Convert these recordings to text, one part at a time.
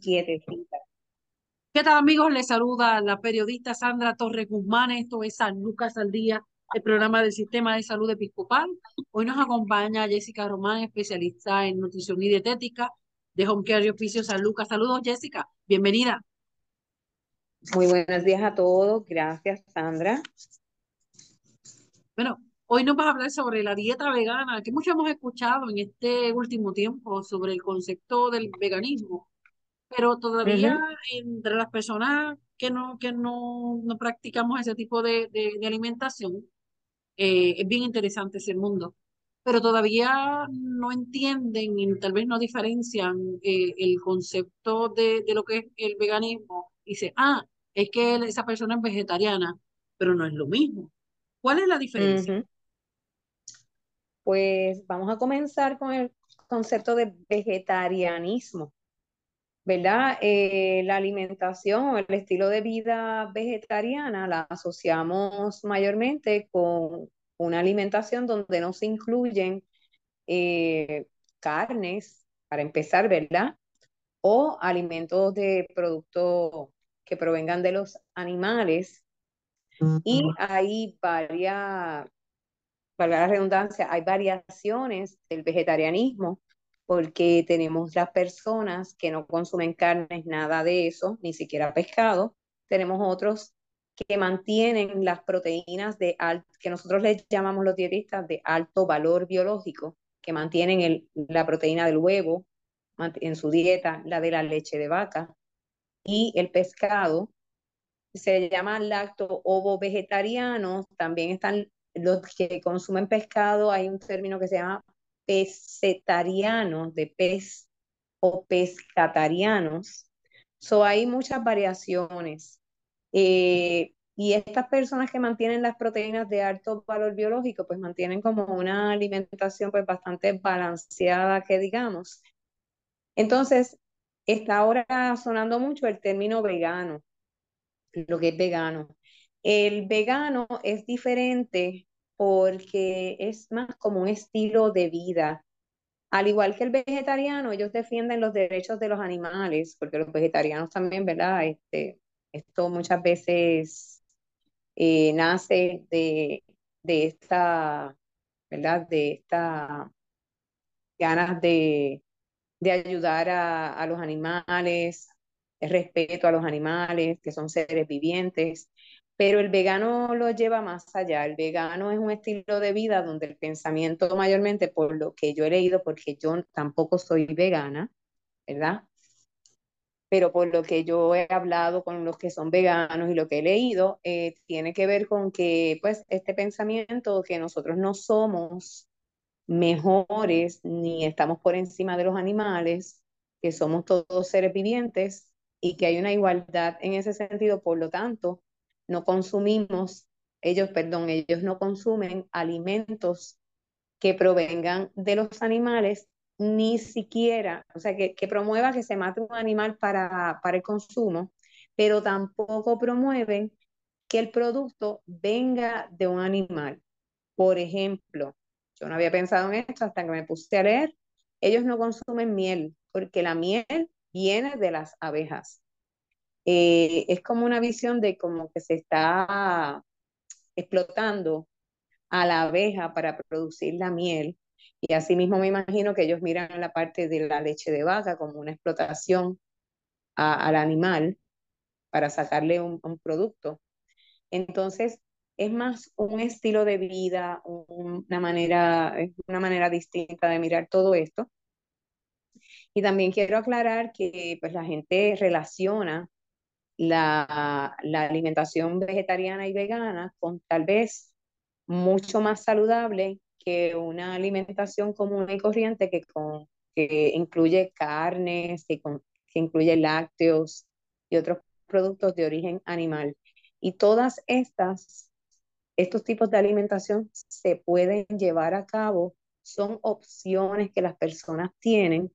Aquí ¿Qué tal amigos? Les saluda la periodista Sandra Torres Guzmán. Esto es San Lucas al Día, el programa del Sistema de Salud Episcopal. Hoy nos acompaña Jessica Román, especialista en nutrición y dietética de Home Care y Oficio San Lucas. Saludos Jessica, bienvenida. Muy buenos días a todos. Gracias Sandra. Bueno, Hoy nos vas a hablar sobre la dieta vegana, que mucho hemos escuchado en este último tiempo sobre el concepto del veganismo pero todavía entre las personas que no, que no, no practicamos ese tipo de, de, alimentación, eh, es bien interesante ese mundo, pero todavía no entienden y tal vez no diferencian eh, el concepto de, de, lo que es el veganismo. Dice, ah, es que esa persona es vegetariana, pero no es lo mismo. ¿Cuál es la diferencia? Pues vamos a comenzar con el concepto de vegetarianismo. ¿Verdad? Eh, la alimentación o el estilo de vida vegetariana la asociamos mayormente con una alimentación donde no se incluyen eh, carnes, para empezar, ¿verdad? O alimentos de productos que provengan de los animales. Y hay varias, para la redundancia, hay variaciones del vegetarianismo porque tenemos las personas que no consumen carnes, nada de eso, ni siquiera pescado. Tenemos otros que mantienen las proteínas de alto, que nosotros les llamamos los dietistas de alto valor biológico, que mantienen el, la proteína del huevo en su dieta, la de la leche de vaca y el pescado. Se llama lacto ovo vegetariano. También están los que consumen pescado. Hay un término que se llama pescetarianos, de pez o pescatarianos. So, hay muchas variaciones. Eh, y estas personas que mantienen las proteínas de alto valor biológico, pues mantienen como una alimentación pues bastante balanceada, que digamos. Entonces, está ahora sonando mucho el término vegano, lo que es vegano. El vegano es diferente porque es más como un estilo de vida. Al igual que el vegetariano, ellos defienden los derechos de los animales, porque los vegetarianos también, ¿verdad? Este, esto muchas veces eh, nace de, de esta, ¿verdad? De esta ganas de, de ayudar a, a los animales, el respeto a los animales, que son seres vivientes, pero el vegano lo lleva más allá. El vegano es un estilo de vida donde el pensamiento mayormente, por lo que yo he leído, porque yo tampoco soy vegana, ¿verdad? Pero por lo que yo he hablado con los que son veganos y lo que he leído, eh, tiene que ver con que, pues, este pensamiento que nosotros no somos mejores ni estamos por encima de los animales, que somos todos seres vivientes y que hay una igualdad en ese sentido, por lo tanto, no consumimos, ellos, perdón, ellos no consumen alimentos que provengan de los animales, ni siquiera, o sea, que, que promueva que se mate un animal para, para el consumo, pero tampoco promueven que el producto venga de un animal. Por ejemplo, yo no había pensado en esto hasta que me puse a leer, ellos no consumen miel, porque la miel viene de las abejas. Eh, es como una visión de como que se está explotando a la abeja para producir la miel. Y así mismo me imagino que ellos miran la parte de la leche de vaca como una explotación al animal para sacarle un, producto. Entonces, es más un estilo de vida, una manera, una manera distinta de mirar todo esto. Y también quiero aclarar que pues, la gente relaciona la, la alimentación vegetariana y vegana con tal vez mucho más saludable que una alimentación común y corriente que, con, que incluye carnes, que, que incluye lácteos y otros productos de origen animal. Y todas estas, estos tipos de alimentación se pueden llevar a cabo, son opciones que las personas tienen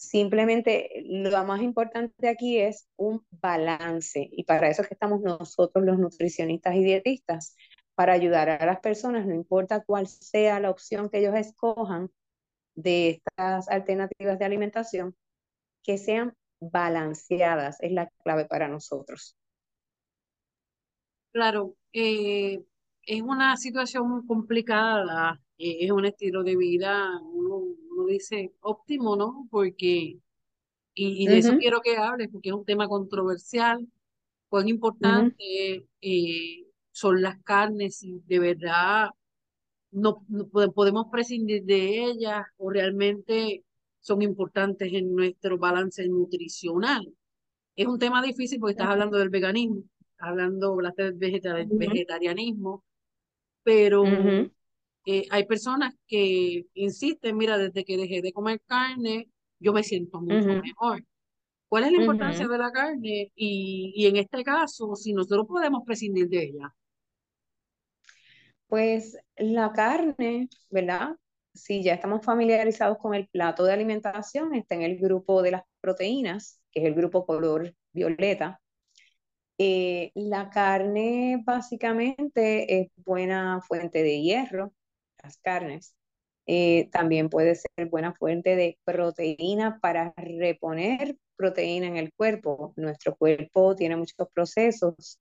Simplemente lo más importante aquí es un balance y para eso es que estamos nosotros los nutricionistas y dietistas, para ayudar a las personas, no importa cuál sea la opción que ellos escojan de estas alternativas de alimentación, que sean balanceadas, es la clave para nosotros. Claro, eh, es una situación complicada, eh, es un estilo de vida, uno dice óptimo, ¿no? Porque, y, de eso quiero que hables, porque es un tema controversial, cuán importante eh, son las carnes, y de verdad no, podemos prescindir de ellas o realmente son importantes en nuestro balance nutricional. Es un tema difícil porque estás hablando del veganismo, hablando del vegetarianismo, pero eh, hay personas que insisten, mira, desde que dejé de comer carne, yo me siento mucho mejor. ¿Cuál es la importancia de la carne? Y, y en este caso, si nosotros podemos prescindir de ella. Pues la carne, ¿verdad? Si ya estamos familiarizados con el plato de alimentación, está en el grupo de las proteínas, que es el grupo color violeta. Eh, la carne básicamente es buena fuente de hierro, las carnes. Eh, también puede ser buena fuente de proteína para reponer proteína en el cuerpo. Nuestro cuerpo tiene muchos procesos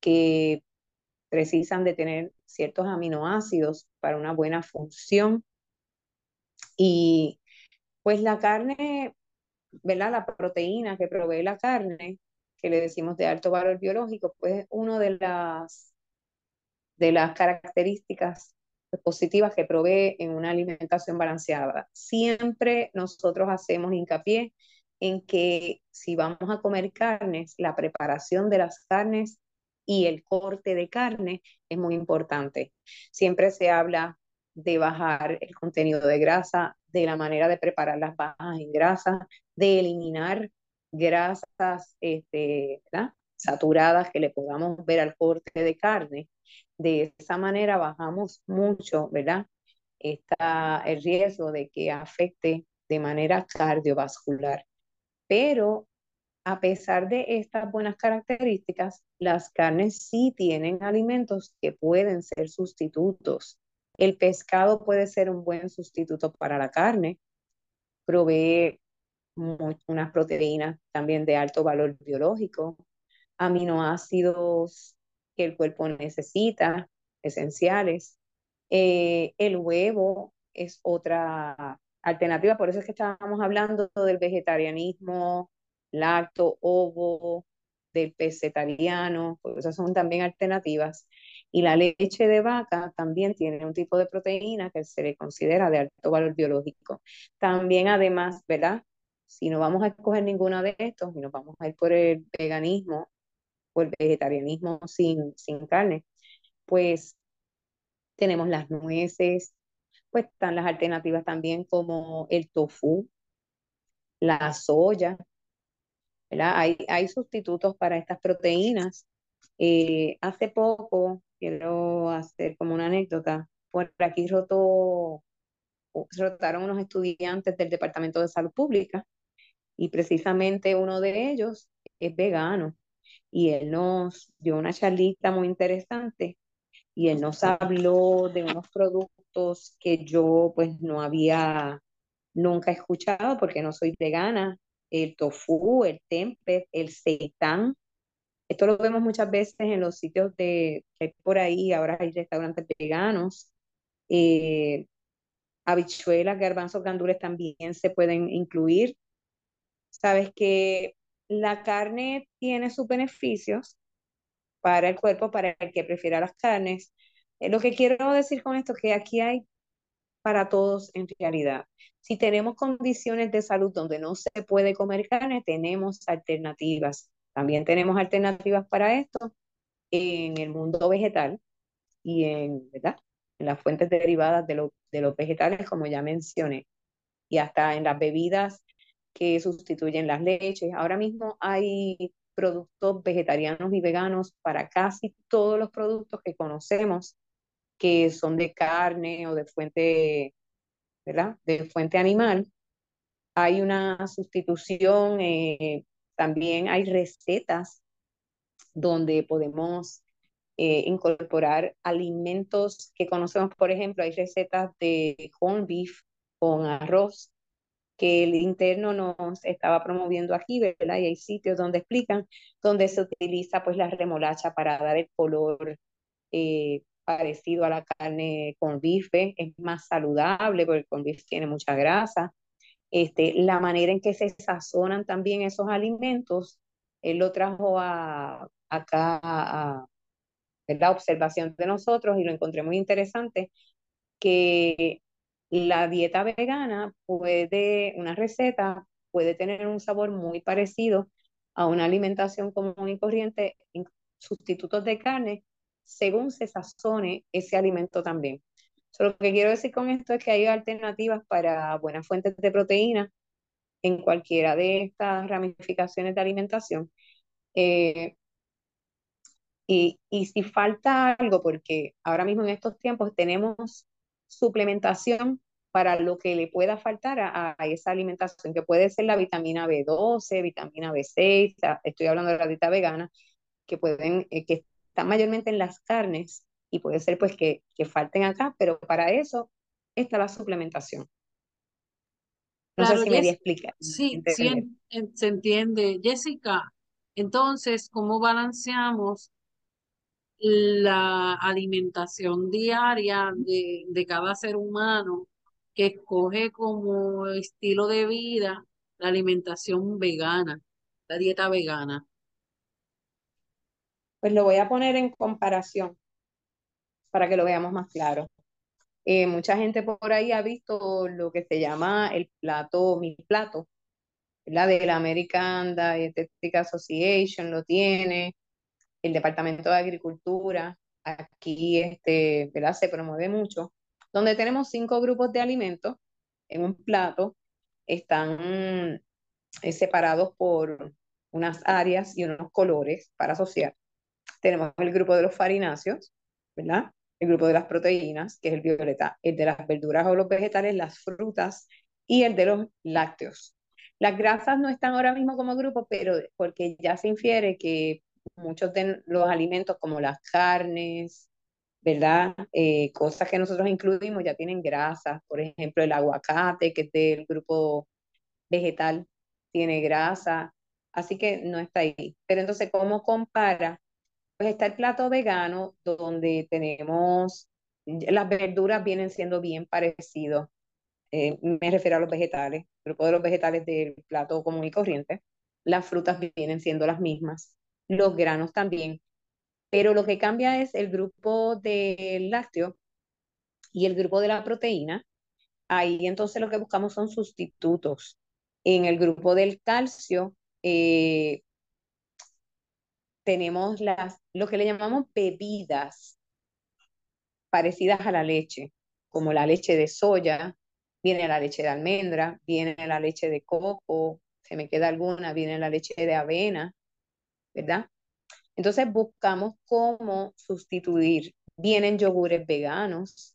que precisan de tener ciertos aminoácidos para una buena función. Y pues la carne, ¿verdad? La proteína que provee la carne, que le decimos de alto valor biológico, pues es una de las, de las características positivas que provee en una alimentación balanceada. Siempre nosotros hacemos hincapié en que si vamos a comer carnes, la preparación de las carnes y el corte de carne es muy importante. Siempre se habla de bajar el contenido de grasa, de la manera de preparar las bajas en grasa, de eliminar grasas este, saturadas que le podamos ver al corte de carne de esa manera bajamos mucho, ¿verdad? Está el riesgo de que afecte de manera cardiovascular. Pero a pesar de estas buenas características, las carnes sí tienen alimentos que pueden ser sustitutos. El pescado puede ser un buen sustituto para la carne, provee unas proteínas también de alto valor biológico, aminoácidos que el cuerpo necesita, esenciales. Eh, el huevo es otra alternativa, por eso es que estábamos hablando del vegetarianismo, lacto, ovo, del pescetariano, pues esas son también alternativas. Y la leche de vaca también tiene un tipo de proteína que se le considera de alto valor biológico. También además, ¿verdad? Si no vamos a escoger ninguno de estos y nos vamos a ir por el veganismo, o el vegetarianismo sin, sin carne, pues tenemos las nueces, pues están las alternativas también como el tofu, la soya, ¿verdad? Hay, hay sustitutos para estas proteínas. Eh, hace poco, quiero hacer como una anécdota, por aquí rotó, rotaron unos estudiantes del Departamento de Salud Pública y precisamente uno de ellos es vegano y él nos dio una charlita muy interesante y él nos habló de unos productos que yo pues no había nunca escuchado porque no soy vegana, el tofu, el tempe, el seitán. Esto lo vemos muchas veces en los sitios de por ahí, ahora hay restaurantes veganos. Eh, habichuelas, garbanzos, gandules también se pueden incluir. Sabes que la carne tiene sus beneficios para el cuerpo, para el que prefiera las carnes. Eh, lo que quiero decir con esto es que aquí hay para todos en realidad. Si tenemos condiciones de salud donde no se puede comer carne, tenemos alternativas. También tenemos alternativas para esto en el mundo vegetal y en, ¿verdad? en las fuentes derivadas de, de los vegetales, como ya mencioné, y hasta en las bebidas que sustituyen las leches. Ahora mismo hay productos vegetarianos y veganos para casi todos los productos que conocemos que son de carne o de fuente, ¿verdad? De fuente animal. Hay una sustitución, eh, también hay recetas donde podemos eh, incorporar alimentos que conocemos, por ejemplo, hay recetas de corn beef con arroz que el interno nos estaba promoviendo aquí, ¿verdad? Y hay sitios donde explican, donde se utiliza pues la remolacha para dar el color eh, parecido a la carne con bife, es más saludable porque el bife tiene mucha grasa. Este, la manera en que se sazonan también esos alimentos, él lo trajo a, acá a, la observación de nosotros y lo encontré muy interesante, que la dieta vegana puede, una receta puede tener un sabor muy parecido a una alimentación común y corriente, sustitutos de carne, según se sazone ese alimento también. lo que quiero decir con esto es que hay alternativas para buenas fuentes de proteína en cualquiera de estas ramificaciones de alimentación. Eh, y, y si falta algo, porque ahora mismo en estos tiempos tenemos suplementación para lo que le pueda faltar a, esa alimentación, que puede ser la vitamina B12, vitamina B6, estoy hablando de la dieta vegana, que pueden, eh, que están mayormente en las carnes y puede ser pues que, que falten acá, pero para eso está la suplementación. No sé si me di explicar. Sí, sí se entiende. Jessica, entonces, ¿cómo balanceamos la alimentación diaria de, de cada ser humano que escoge como estilo de vida la alimentación vegana, la dieta vegana? Pues lo voy a poner en comparación para que lo veamos más claro. Eh, mucha gente por ahí ha visto lo que se llama el plato, mi plato, la de la American Dietetic Association lo tiene, el Departamento de Agricultura, aquí este, ¿verdad? se promueve mucho, donde tenemos cinco grupos de alimentos en un plato, están eh, separados por unas áreas y unos colores para asociar. Tenemos el grupo de los farináceos, ¿verdad? El grupo de las proteínas, que es el violeta, el de las verduras o los vegetales, las frutas y el de los lácteos. Las grasas no están ahora mismo como grupo, pero porque ya se infiere que muchos de los alimentos como las carnes, ¿verdad? Eh, cosas que nosotros incluimos ya tienen grasas, por ejemplo, el aguacate, que es del grupo vegetal, tiene grasa, así que no está ahí. Pero entonces, ¿cómo compara? Pues está el plato vegano, donde tenemos, las verduras vienen siendo bien parecidos. Eh, me refiero a los vegetales, el grupo de los vegetales del plato común y corriente. Las frutas vienen siendo las mismas los granos también. Pero lo que cambia es el grupo del lácteo y el grupo de la proteína. Ahí entonces lo que buscamos son sustitutos. En el grupo del calcio eh, tenemos las, lo que le llamamos bebidas parecidas a la leche, como la leche de soya, viene la leche de almendra, viene la leche de coco, se me queda alguna, viene la leche de avena, ¿verdad? Entonces buscamos cómo sustituir. Vienen yogures veganos.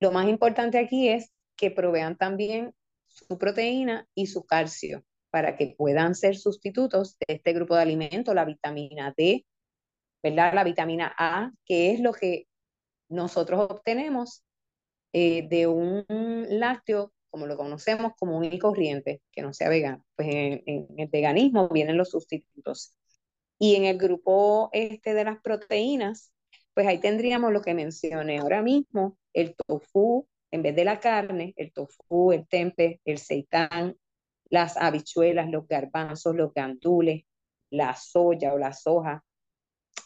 Lo más importante aquí es que provean también su proteína y su calcio para que puedan ser sustitutos de este grupo de alimentos, la vitamina D, ¿verdad? La vitamina A, que es lo que nosotros obtenemos eh, de un lácteo como lo conocemos, como un y corriente, que no sea vegano. Pues en, el veganismo vienen los sustitutos. Y en el grupo este de las proteínas, pues ahí tendríamos lo que mencioné ahora mismo, el tofu, en vez de la carne, el tofu, el tempe, el seitán, las habichuelas, los garbanzos, los gandules, la soya o la soja,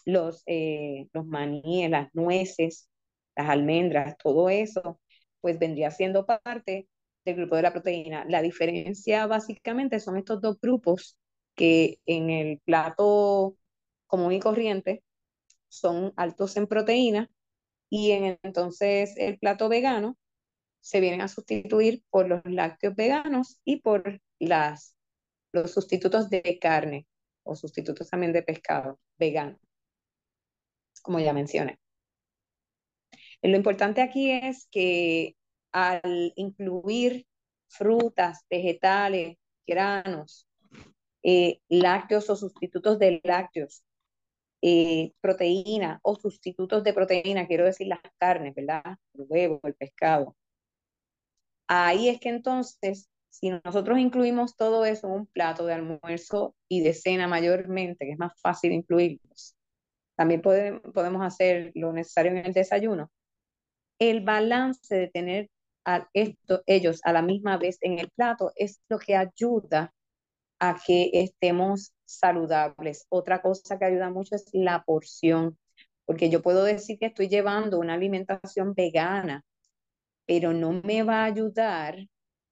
los, eh, los maníes, las nueces, las almendras, todo eso, pues vendría siendo parte del grupo de la proteína. La diferencia básicamente son estos dos grupos que en el plato común y corriente son altos en proteína y en entonces el plato vegano se vienen a sustituir por los lácteos veganos y por las, los sustitutos de carne o sustitutos también de pescado vegano, como ya mencioné. Lo importante aquí es que al incluir frutas, vegetales, granos, eh, lácteos o sustitutos de lácteos, eh, proteína o sustitutos de proteína, quiero decir las carnes, ¿verdad? El huevo, el pescado. Ahí es que entonces, si nosotros incluimos todo eso en un plato de almuerzo y de cena mayormente, que es más fácil incluirlos, también podemos hacer lo necesario en el desayuno. El balance de tener a esto, ellos a la misma vez en el plato es lo que ayuda a que estemos saludables. Otra cosa que ayuda mucho es la porción, porque yo puedo decir que estoy llevando una alimentación vegana, pero no me va a ayudar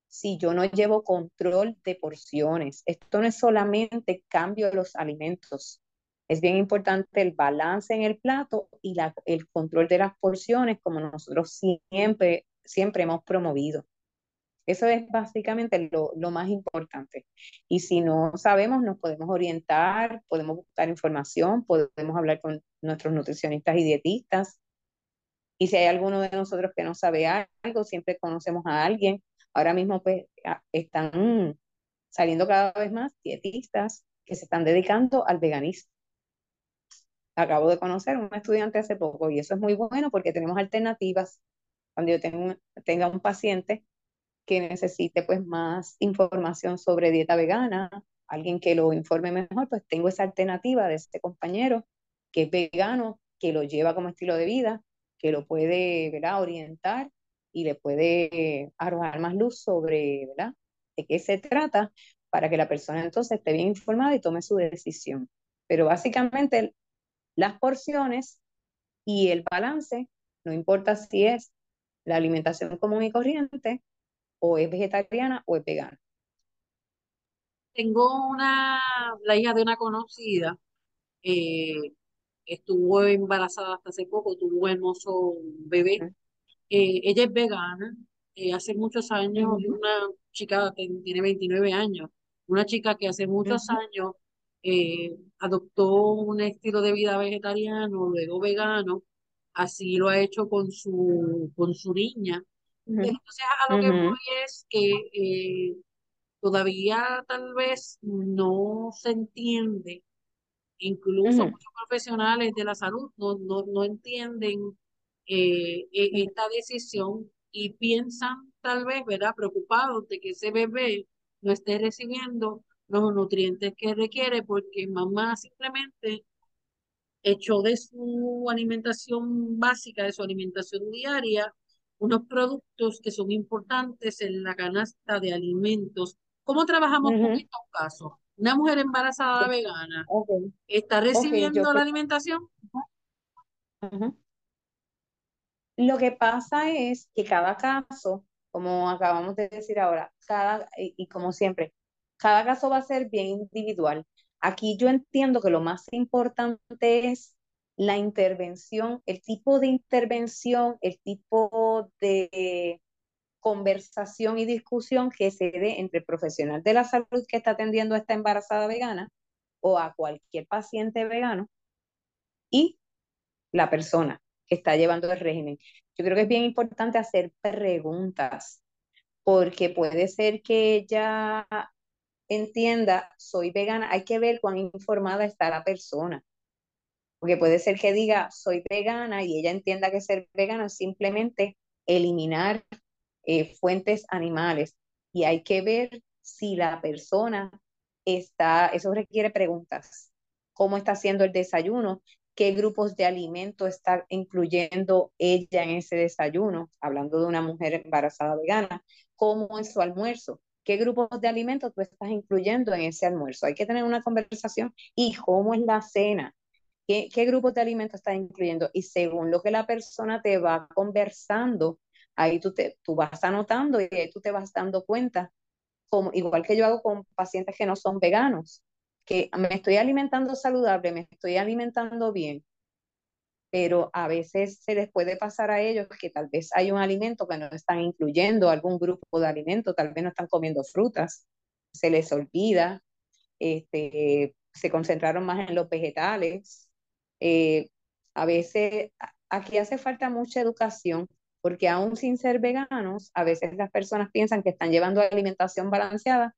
si yo no llevo control de porciones. Esto no es solamente cambio de los alimentos. Es bien importante el balance en el plato y la, el control de las porciones, como nosotros siempre, siempre hemos promovido. Eso es básicamente lo, lo, más importante. Y si no sabemos, nos podemos orientar, podemos buscar información, podemos hablar con nuestros nutricionistas y dietistas. Y si hay alguno de nosotros que no sabe algo, siempre conocemos a alguien. Ahora mismo pues están saliendo cada vez más dietistas que se están dedicando al veganismo. Acabo de conocer un estudiante hace poco y eso es muy bueno porque tenemos alternativas. Cuando yo tengo, tenga un paciente que necesite pues más información sobre dieta vegana, alguien que lo informe mejor, pues tengo esa alternativa de este compañero que es vegano, que lo lleva como estilo de vida, que lo puede ¿verdad? orientar y le puede arrojar más luz sobre ¿verdad? de qué se trata para que la persona entonces esté bien informada y tome su decisión. Pero básicamente las porciones y el balance, no importa si es la alimentación común y corriente o es vegetariana o es vegana. Tengo una, la hija de una conocida, eh, estuvo embarazada hasta hace poco, tuvo un hermoso bebé. Eh, ella es vegana, eh, hace muchos años, una chica que tiene 29 años, una chica que hace muchos años adoptó un estilo de vida vegetariano, luego vegano, así lo ha hecho con su, con su niña. Entonces, a lo que voy es que eh, todavía tal vez no se entiende, incluso muchos profesionales de la salud no, no, no entienden eh, e, esta decisión y piensan tal vez, ¿verdad?, preocupados de que ese bebé no esté recibiendo los nutrientes que requiere porque mamá simplemente echó de su alimentación básica, de su alimentación diaria, unos productos que son importantes en la canasta de alimentos. ¿Cómo trabajamos con estos casos? Una mujer embarazada vegana está recibiendo la alimentación. Lo que pasa es que cada caso, como acabamos de decir ahora, cada y como siempre, cada caso va a ser bien individual. Aquí yo entiendo que lo más importante es la intervención, el tipo de intervención, el tipo de conversación y discusión que se dé entre el profesional de la salud que está atendiendo a esta embarazada vegana o a cualquier paciente vegano y la persona que está llevando el régimen. Yo creo que es bien importante hacer preguntas, porque puede ser que ella entienda, soy vegana, hay que ver cuán informada está la persona. Porque puede ser que diga, soy vegana y ella entienda que ser vegana es simplemente eliminar eh, fuentes animales. Y hay que ver si la persona está, eso requiere preguntas. ¿Cómo está haciendo el desayuno? ¿Qué grupos de alimentos está incluyendo ella en ese desayuno? Hablando de una mujer embarazada vegana. ¿Cómo es su almuerzo? ¿Qué grupos de alimentos tú estás incluyendo en ese almuerzo? Hay que tener una conversación. ¿Y cómo es la cena? ¿Qué, qué grupos de alimentos estás incluyendo? Y según lo que la persona te va conversando, ahí tú, te, tú vas anotando y ahí tú te vas dando cuenta, como, igual que yo hago con pacientes que no son veganos. que me estoy alimentando saludable, me estoy alimentando bien, pero a veces se les puede pasar a ellos que tal vez hay un alimento que no están incluyendo, algún grupo de alimento, tal vez no están comiendo frutas, se les olvida, este, se concentraron más en los vegetales. Eh, a veces aquí hace falta mucha educación porque aún sin ser veganos, a veces las personas piensan que están llevando alimentación balanceada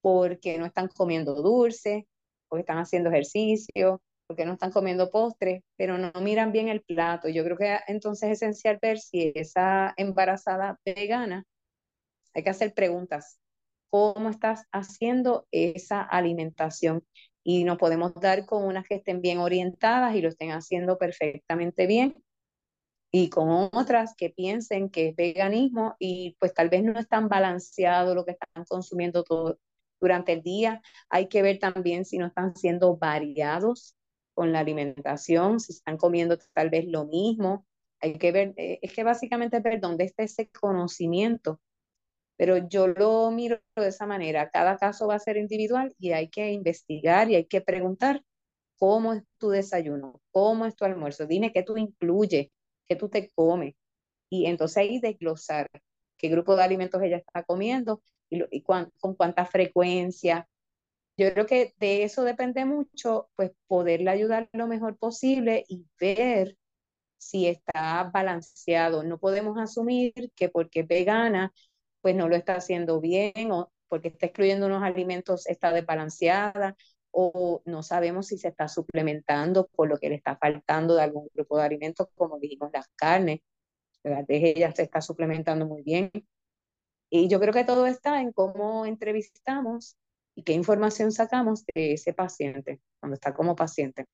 porque no están comiendo dulce, porque están haciendo ejercicio, porque no están comiendo postres, pero no miran bien el plato. Yo creo que entonces es esencial ver si esa embarazada vegana, hay que hacer preguntas. ¿Cómo estás haciendo esa alimentación? Y nos podemos dar con unas que estén bien orientadas y lo estén haciendo perfectamente bien, y con otras que piensen que es veganismo y pues tal vez no es tan balanceado lo que están consumiendo todo durante el día. Hay que ver también si no están siendo variados con la alimentación, si están comiendo tal vez lo mismo. Hay que ver, eh, es que básicamente ver dónde está ese conocimiento. Pero yo lo miro de esa manera. Cada caso va a ser individual y hay que investigar y hay que preguntar cómo es tu desayuno, cómo es tu almuerzo. Dime qué tú incluyes, qué tú te comes. Y entonces ahí desglosar qué grupo de alimentos ella está comiendo y con cuánta frecuencia, yo creo que de eso depende mucho, pues poderle ayudar lo mejor posible y ver si está balanceado. No podemos asumir que porque es vegana, pues no lo está haciendo bien o porque está excluyendo unos alimentos está desbalanceada o no sabemos si se está suplementando por lo que le está faltando de algún grupo de alimentos, como dijimos, las carnes. Tal vez ella se está suplementando muy bien. Y yo creo que todo está en cómo entrevistamos y qué información sacamos de ese paciente cuando está como paciente.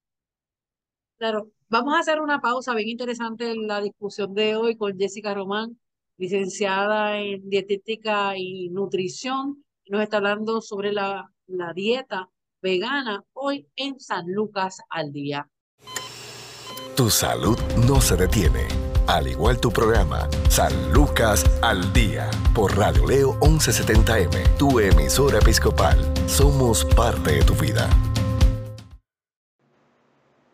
Claro, vamos a hacer una pausa bien interesante en la discusión de hoy con Jessica Román, licenciada en dietética y nutrición. Nos está hablando sobre la, la dieta vegana hoy en San Lucas al día. Tu salud no se detiene al igual tu programa, San Lucas al Día, por Radio Leo 1170M, tu emisora episcopal. Somos parte de tu vida.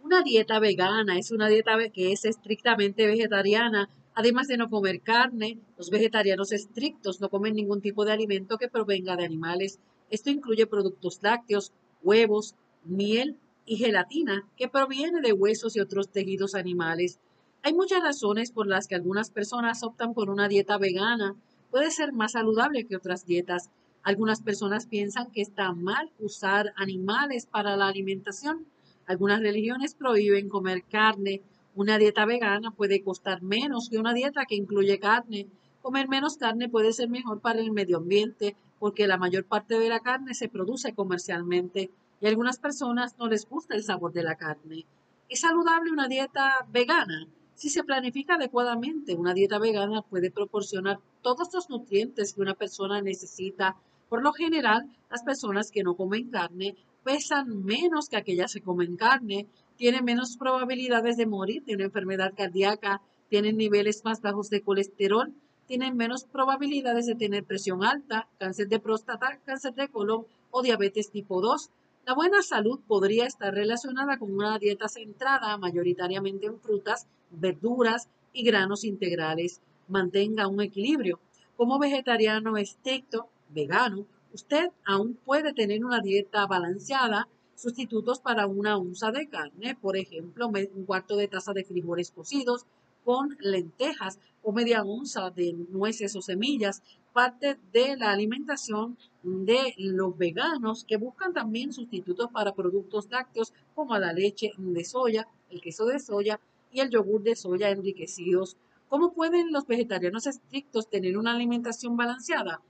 Una dieta vegana es una dieta que es estrictamente vegetariana. Además de no comer carne, los vegetarianos estrictos no comen ningún tipo de alimento que provenga de animales. Esto incluye productos lácteos, huevos, miel y gelatina que proviene de huesos y otros tejidos animales. Hay muchas razones por las que algunas personas optan por una dieta vegana. Puede ser más saludable que otras dietas. Algunas personas piensan que está mal usar animales para la alimentación. Algunas religiones prohíben comer carne. Una dieta vegana puede costar menos que una dieta que incluye carne. Comer menos carne puede ser mejor para el medio ambiente porque la mayor parte de la carne se produce comercialmente y a algunas personas no les gusta el sabor de la carne. ¿Es saludable una dieta vegana? Si se planifica adecuadamente, una dieta vegana puede proporcionar todos los nutrientes que una persona necesita. Por lo general, las personas que no comen carne pesan menos que aquellas que comen carne, tienen menos probabilidades de morir de una enfermedad cardíaca, tienen niveles más bajos de colesterol, tienen menos probabilidades de tener presión alta, cáncer de próstata, cáncer de colon o diabetes tipo 2. La buena salud podría estar relacionada con una dieta centrada mayoritariamente en frutas, verduras y granos integrales. Mantenga un equilibrio. Como vegetariano estricto, vegano, usted aún puede tener una dieta balanceada, sustitutos para una onza de carne, por ejemplo, un cuarto de taza de frijoles cocidos con lentejas o media onza de nueces o semillas, parte de la alimentación de los veganos que buscan también sustitutos para productos lácteos como la leche de soya, el queso de soya y el yogur de soya enriquecidos. ¿Cómo pueden los vegetarianos estrictos tener una alimentación balanceada?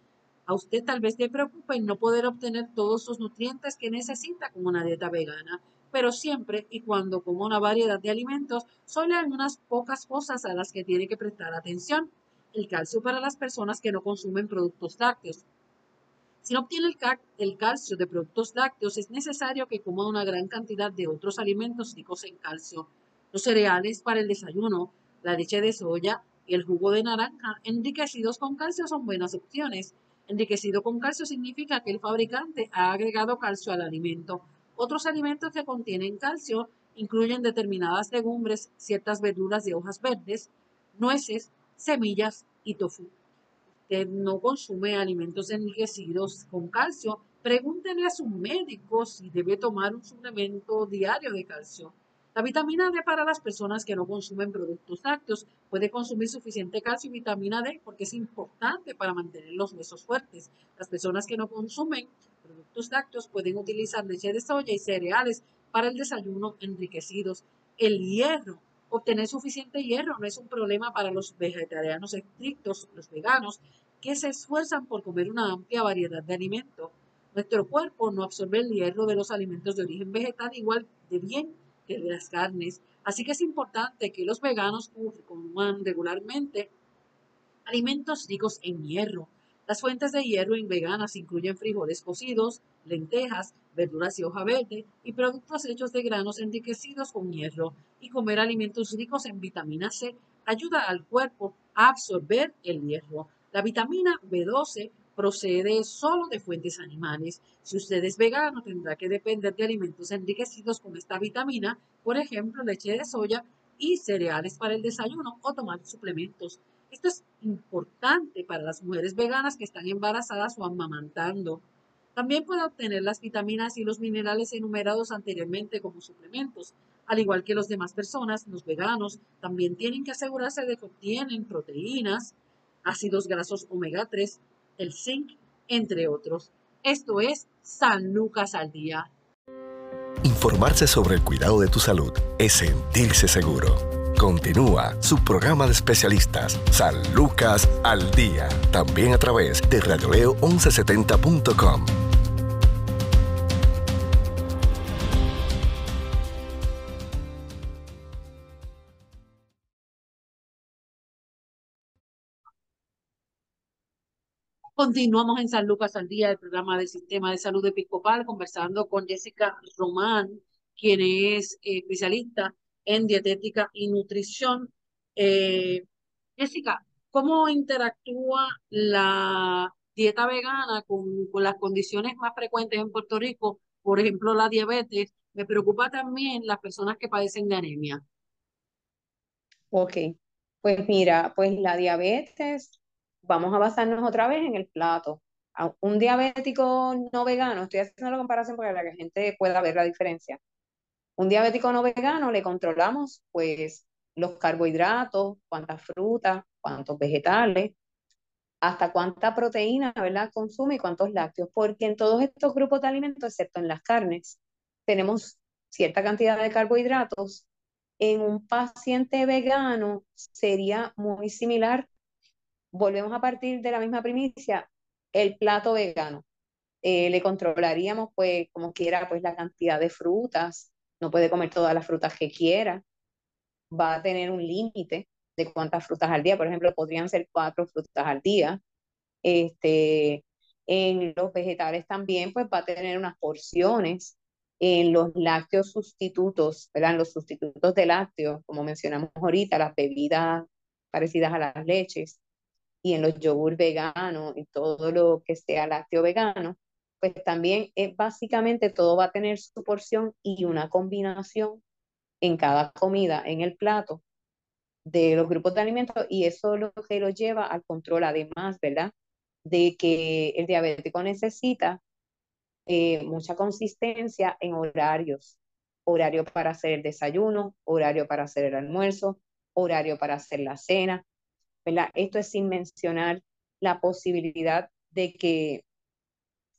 A usted tal vez le preocupe no poder obtener todos los nutrientes que necesita con una dieta vegana, pero siempre y cuando coma una variedad de alimentos, solo hay unas pocas cosas a las que tiene que prestar atención. El calcio para las personas que no consumen productos lácteos. Si no obtiene el, calcio de productos lácteos, es necesario que coma una gran cantidad de otros alimentos ricos en calcio. Los cereales para el desayuno, la leche de soya y el jugo de naranja enriquecidos con calcio son buenas opciones. Enriquecido con calcio significa que el fabricante ha agregado calcio al alimento. Otros alimentos que contienen calcio incluyen determinadas legumbres, ciertas verduras de hojas verdes, nueces, semillas y tofu. Usted no consume alimentos enriquecidos con calcio, pregúntenle a su médico si debe tomar un suplemento diario de calcio. La vitamina D para las personas que no consumen productos lácteos puede consumir suficiente calcio y vitamina D porque es importante para mantener los huesos fuertes. Las personas que no consumen productos lácteos pueden utilizar leche de soya y cereales para el desayuno enriquecidos. El hierro. Obtener suficiente hierro no es un problema para los vegetarianos estrictos, los veganos, que se esfuerzan por comer una amplia variedad de alimentos. Nuestro cuerpo no absorbe el hierro de los alimentos de origen vegetal igual de bien que de las carnes. Así que es importante que los veganos coman regularmente alimentos ricos en hierro. Las fuentes de hierro en veganas incluyen frijoles cocidos, lentejas, verduras y hoja verde y productos hechos de granos enriquecidos con hierro. Y comer alimentos ricos en vitamina C ayuda al cuerpo a absorber el hierro. La vitamina B12 procede solo de fuentes animales. Si usted es vegano, tendrá que depender de alimentos enriquecidos con esta vitamina, por ejemplo, leche de soya y cereales para el desayuno o tomar suplementos. Esto es importante para las mujeres veganas que están embarazadas o amamantando. También puede obtener las vitaminas y los minerales enumerados anteriormente como suplementos. Al igual que las demás personas, los veganos también tienen que asegurarse de que obtienen proteínas, ácidos grasos omega 3, el zinc, entre otros. Esto es San Lucas al Día. Informarse sobre el cuidado de tu salud es sentirse seguro. Continúa su programa de especialistas San Lucas al Día, también a través de radioleo1170.com. Continuamos en San Lucas al día, el programa del Sistema de Salud Episcopal, conversando con Jessica Román, quien es eh, especialista en dietética y nutrición. Eh, Jessica, ¿cómo interactúa la dieta vegana con, con las condiciones más frecuentes en Puerto Rico? Por ejemplo, la diabetes. Me preocupa también las personas que padecen de anemia. Ok, pues mira, pues la diabetes vamos a basarnos otra vez en el plato. Un diabético no vegano, estoy haciendo la comparación para que la gente pueda ver la diferencia. Un diabético no vegano le controlamos pues los carbohidratos, cuántas frutas, cuántos vegetales, hasta cuánta proteína, ¿verdad? Consume y cuántos lácteos, porque en todos estos grupos de alimentos, excepto en las carnes, tenemos cierta cantidad de carbohidratos. En un paciente vegano sería muy similar volvemos a partir de la misma primicia, el plato vegano. Eh, le controlaríamos, pues, como quiera, pues la cantidad de frutas. No puede comer todas las frutas que quiera. Va a tener un límite de cuántas frutas al día. Por ejemplo, podrían ser cuatro frutas al día. Este, en los vegetales también, pues va a tener unas porciones. En los lácteos sustitutos, ¿verdad? Los sustitutos de lácteos, como mencionamos ahorita, las bebidas parecidas a las leches, y en los yogur veganos y todo lo que sea lácteo vegano, pues también es básicamente todo va a tener su porción y una combinación en cada comida, en el plato de los grupos de alimentos y eso es lo que lo lleva al control, además, ¿verdad? De que el diabético necesita eh, mucha consistencia en horarios, horario para hacer el desayuno, horario para hacer el almuerzo, horario para hacer la cena, esto es sin mencionar la posibilidad de que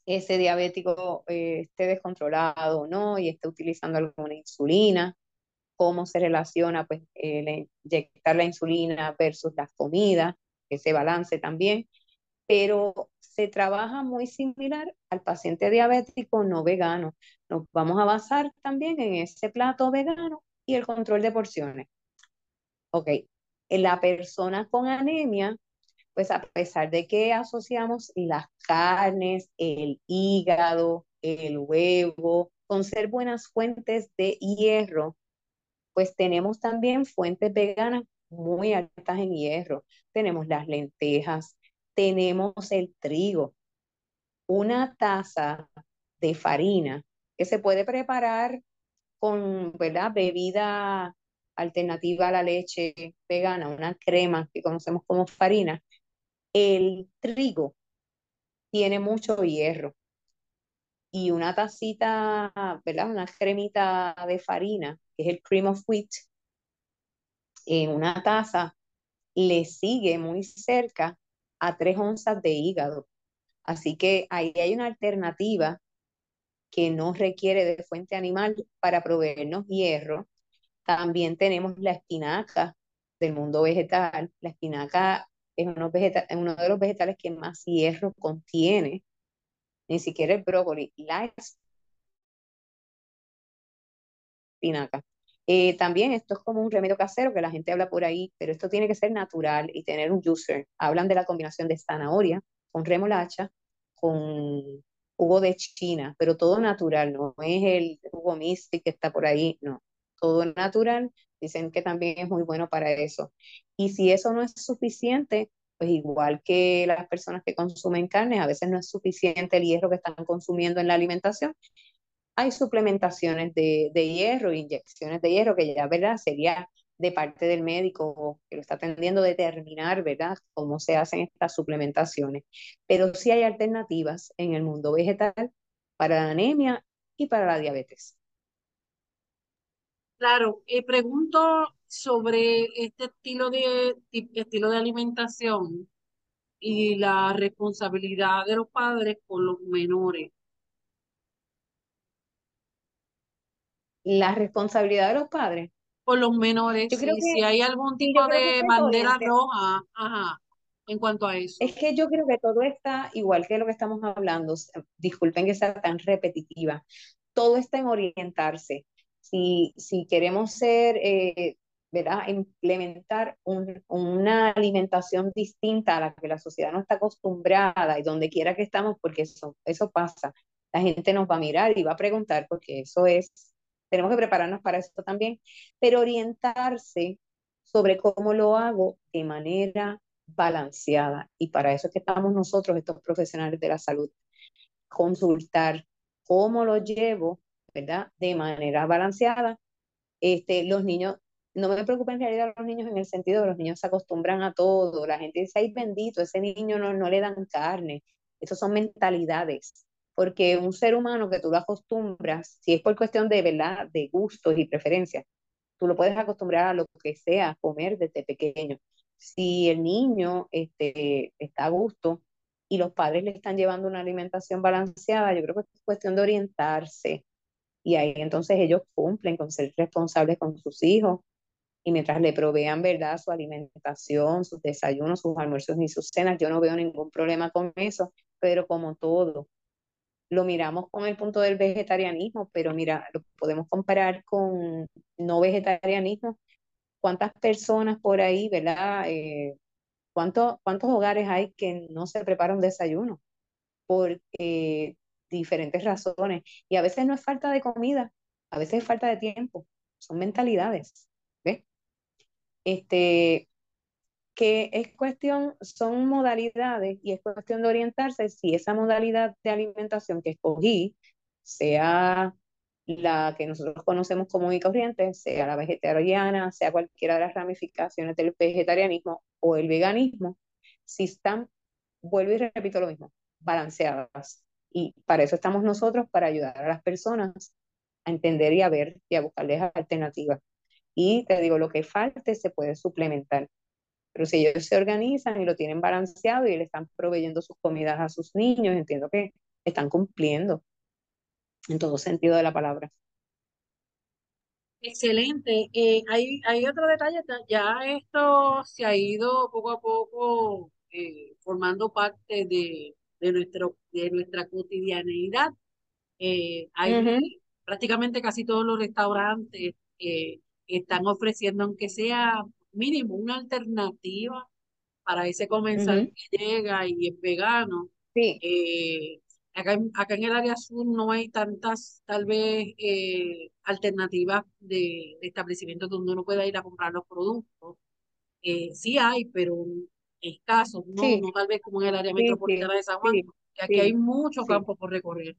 ese diabético eh, esté descontrolado o no y esté utilizando alguna insulina, cómo se relaciona pues inyectar la insulina versus las comidas, ese balance también, pero se trabaja muy similar al paciente diabético no vegano. Nos vamos a basar también en ese plato vegano y el control de porciones. Ok, la persona con anemia, pues a pesar de que asociamos las carnes, el hígado, el huevo, con ser buenas fuentes de hierro, pues tenemos también fuentes veganas muy altas en hierro. Tenemos las lentejas, tenemos el trigo. Una taza de farina, que se puede preparar con, ¿verdad? Bebida alternativa a la leche vegana, una crema que conocemos como farina. El trigo tiene mucho hierro y una tacita, ¿verdad? Una cremita de farina, que es el cream of wheat, en una taza le sigue muy cerca a tres onzas de hígado. Así que ahí hay una alternativa que no requiere de fuente animal para proveernos hierro. También tenemos la espinaca del mundo vegetal. La espinaca es uno, uno de los vegetales que más hierro contiene. Ni siquiera el brócoli, la espinaca. Eh, también esto es como un remedio casero que la gente habla por ahí, pero esto tiene que ser natural y tener un juicer. Hablan de la combinación de zanahoria con remolacha, con jugo de China, pero todo natural, no es el jugo Mystic que está por ahí, no, todo natural, dicen que también es muy bueno para eso. Y si eso no es suficiente, pues igual que las personas que consumen carne, a veces no es suficiente el hierro que están consumiendo en la alimentación, hay suplementaciones de, de hierro, inyecciones de hierro, que ya, ¿verdad? Sería de parte del médico que lo está atendiendo determinar, ¿verdad?, cómo se hacen estas suplementaciones. Pero sí hay alternativas en el mundo vegetal para la anemia y para la diabetes. Claro, eh, pregunto sobre este estilo de, estilo de alimentación y la responsabilidad de los padres con los menores. La responsabilidad de los padres por los menores, yo creo que, si hay algún tipo de bandera roja, ajá, en cuanto a eso. Es que yo creo que todo está igual que lo que estamos hablando, disculpen que sea tan repetitiva, todo está en orientarse. Si, si queremos ser, eh, ¿verdad? Implementar una alimentación distinta a la que la sociedad no está acostumbrada y donde quiera que estamos, porque eso, eso pasa, la gente nos va a mirar y va a preguntar, porque eso es tenemos que prepararnos para eso también, pero orientarse sobre cómo lo hago de manera balanceada. Y para eso es que estamos nosotros, estos profesionales de la salud, consultar cómo lo llevo, ¿verdad? De manera balanceada. Este, los niños, no me preocupen en realidad los niños en el sentido de los niños se acostumbran a todo. La gente dice, ay bendito, ese niño no, no le dan carne. Esas son mentalidades porque un ser humano que tú lo acostumbras, si es por cuestión de verdad, de gustos y preferencias, tú lo puedes acostumbrar a lo que sea, comer desde pequeño. Si el niño este, está a gusto y los padres le están llevando una alimentación balanceada, yo creo que es cuestión de orientarse. Y ahí entonces ellos cumplen con ser responsables con sus hijos. Y mientras le provean, ¿verdad?, su alimentación, sus desayunos, sus almuerzos y sus cenas, yo no veo ningún problema con eso. Pero como todo, lo miramos con el punto del vegetarianismo, pero mira, lo podemos comparar con no vegetarianismo. ¿Cuántas personas por ahí, verdad? Eh, ¿cuántos, ¿Cuántos hogares hay que no se preparan desayuno? Por eh, diferentes razones. Y a veces no es falta de comida, a veces es falta de tiempo. Son mentalidades. ¿Ves? Este, que es cuestión, son modalidades y es cuestión de orientarse si esa modalidad de alimentación que escogí, sea la que nosotros conocemos como y corriente, sea la vegetariana, sea cualquiera de las ramificaciones del vegetarianismo o el veganismo, si están, vuelvo y repito lo mismo, balanceadas. Y para eso estamos nosotros, para ayudar a las personas a entender y a ver y a buscarles alternativas. Y te digo, lo que falte se puede suplementar. Pero si ellos se organizan y lo tienen balanceado y le están proveyendo sus comidas a sus niños, entiendo que están cumpliendo en todo sentido de la palabra. Excelente. Eh, hay, hay otro detalle, ya esto se ha ido poco a poco eh, formando parte de, de, nuestro, de nuestra cotidianeidad. Eh, hay prácticamente casi todos los restaurantes están ofreciendo, aunque sea mínimo una alternativa para ese comensal que llega y es vegano. Sí. Eh, acá, acá, en el área sur no hay tantas, tal vez, eh, alternativas de, establecimientos donde uno pueda ir a comprar los productos. Eh, sí hay, pero escasos, no, no tal vez como en el área metropolitana de San Juan, que aquí hay mucho campo por recorrer.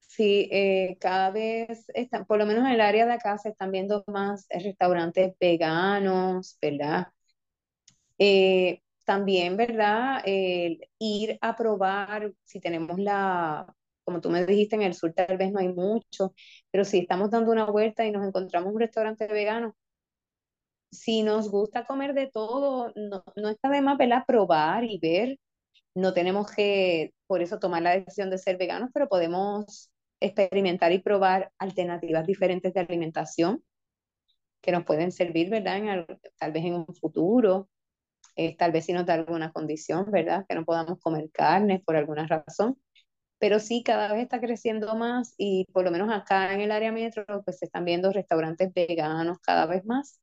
Sí, eh, cada vez están, por lo menos en el área de acá se están viendo más eh, restaurantes veganos, ¿verdad? Eh, también, ¿verdad? El ir a probar, si tenemos la, como tú me dijiste, en el sur tal vez no hay mucho, pero si estamos dando una vuelta y nos encontramos un restaurante vegano, si nos gusta comer de todo, no, no está de más, ¿verdad? Probar y ver. No tenemos que, por eso, tomar la decisión de ser veganos, pero podemos experimentar y probar alternativas diferentes de alimentación que nos pueden servir, ¿verdad? En tal vez en un futuro, eh, tal vez si nos da alguna condición, ¿verdad? Que no podamos comer carne por alguna razón. Pero sí, cada vez está creciendo más y por lo menos acá en el área metro, pues se están viendo restaurantes veganos cada vez más.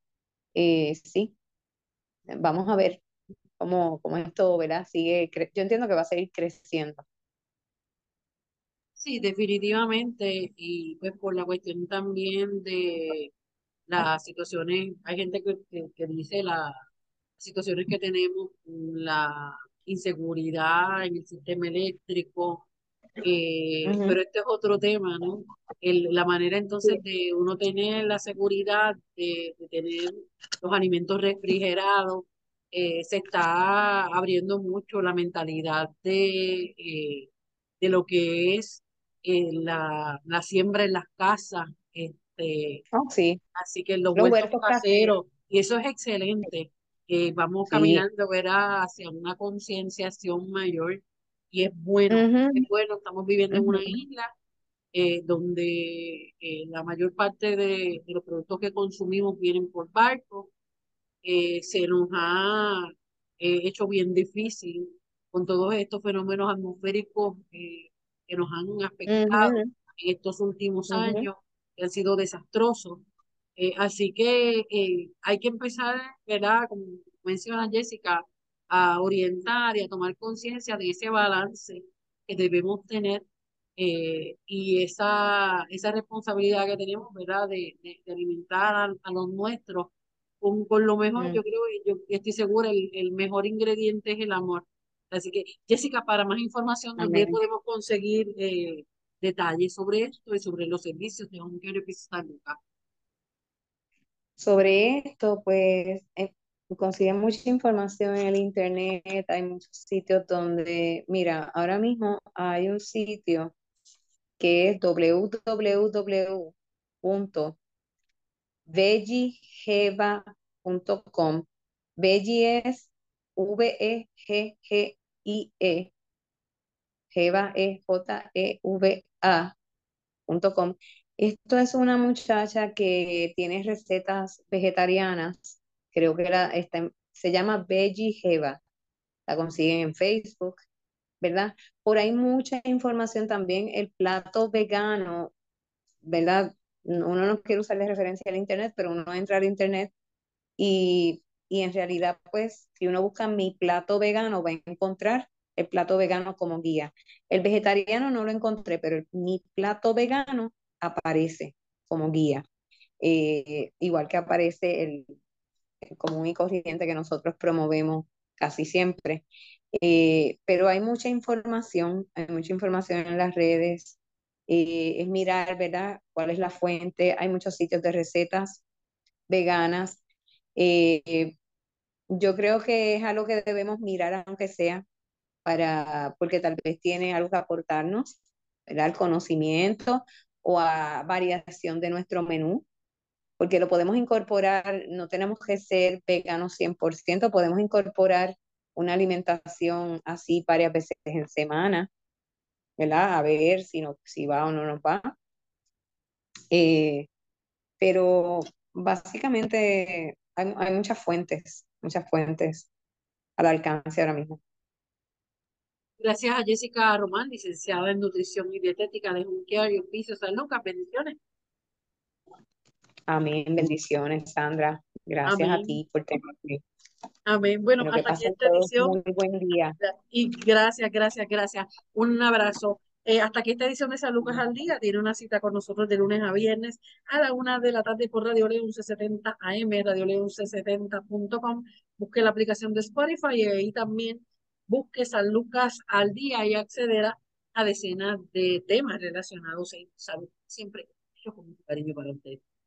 Eh, sí, vamos a ver cómo, cómo esto, ¿verdad? Sigue, yo entiendo que va a seguir creciendo. Sí, definitivamente, y pues por la cuestión también de las situaciones, hay gente que, que, dice las situaciones que tenemos, la inseguridad en el sistema eléctrico, eh, pero este es otro tema, ¿no? El, la manera entonces de uno tener la seguridad de, tener los alimentos refrigerados, eh, se está abriendo mucho la mentalidad de, eh, de lo que es la, la, siembra en las casas, este, oh, sí. así que los, huertos, caseros, y eso es excelente. vamos caminando ¿verdad? hacia una concienciación mayor y es bueno, es bueno, estamos viviendo en una isla eh, donde eh, la mayor parte de, los productos que consumimos vienen por barco, eh, se nos ha hecho bien difícil con todos estos fenómenos atmosféricos que nos han afectado en estos últimos años, que han sido desastrosos. Así que hay que empezar, ¿verdad? Como menciona Jessica, a orientar y a tomar conciencia de ese balance que debemos tener eh, y esa, esa responsabilidad que tenemos, ¿verdad? De, de, alimentar a, los nuestros con, con lo mejor, yo creo, y yo estoy segura, el, el mejor ingrediente es el amor. Así que, Jessica, para más información, ¿dónde podemos conseguir eh, detalles sobre esto y sobre los servicios de un Care Lucas? Sobre esto, pues, eh, consiguen mucha información en el internet, hay muchos sitios donde, mira, ahora mismo hay un sitio que es www.veggieheva.com. Veggie es V-E-G-G I-E, Jeva, E, J, E, V, A, com. Esto es una muchacha que tiene recetas vegetarianas, creo que era, esta, se llama Veggie Jeva, la consiguen en Facebook, ¿verdad? Por ahí mucha información también, el plato vegano, ¿verdad? Uno no quiere usarle referencia al internet, pero uno entra al internet y y en realidad, pues, si uno busca mi plato vegano, va a encontrar el plato vegano como guía. El vegetariano no lo encontré, pero mi plato vegano aparece como guía. Eh, igual que aparece el, común y corriente que nosotros promovemos casi siempre. Eh, pero hay mucha información, hay mucha información en las redes. Eh, es mirar, ¿verdad? ¿Cuál es la fuente? Hay muchos sitios de recetas veganas. Eh, yo creo que es algo que debemos mirar, aunque sea, para, porque tal vez tiene algo que aportarnos, ¿verdad? conocimiento o a variación de nuestro menú, porque lo podemos incorporar, no tenemos que ser veganos 100%, podemos incorporar una alimentación así varias veces en semana, ¿verdad? A ver si, no, si va o no nos va. Eh, pero básicamente hay, hay muchas fuentes muchas fuentes al alcance ahora mismo. Gracias a Jessica Román, licenciada en Nutrición y Dietética de Junquear y Oficio San Lucas. Bendiciones. Amén. Bendiciones, Sandra. Gracias a ti por tenerme. Amén. Bueno, hasta aquí esta edición. Muy buen día. Y gracias, gracias, gracias. Un abrazo. Eh, hasta aquí esta edición de San Lucas al Día. Tiene una cita con nosotros de lunes a viernes a la una de la tarde por Radio León 1170 AM, Radio León 1170.com. Busque la aplicación de Spotify y ahí también busque San Lucas al Día y accederá a decenas de temas relacionados en salud. Siempre yo con mucho cariño para ustedes.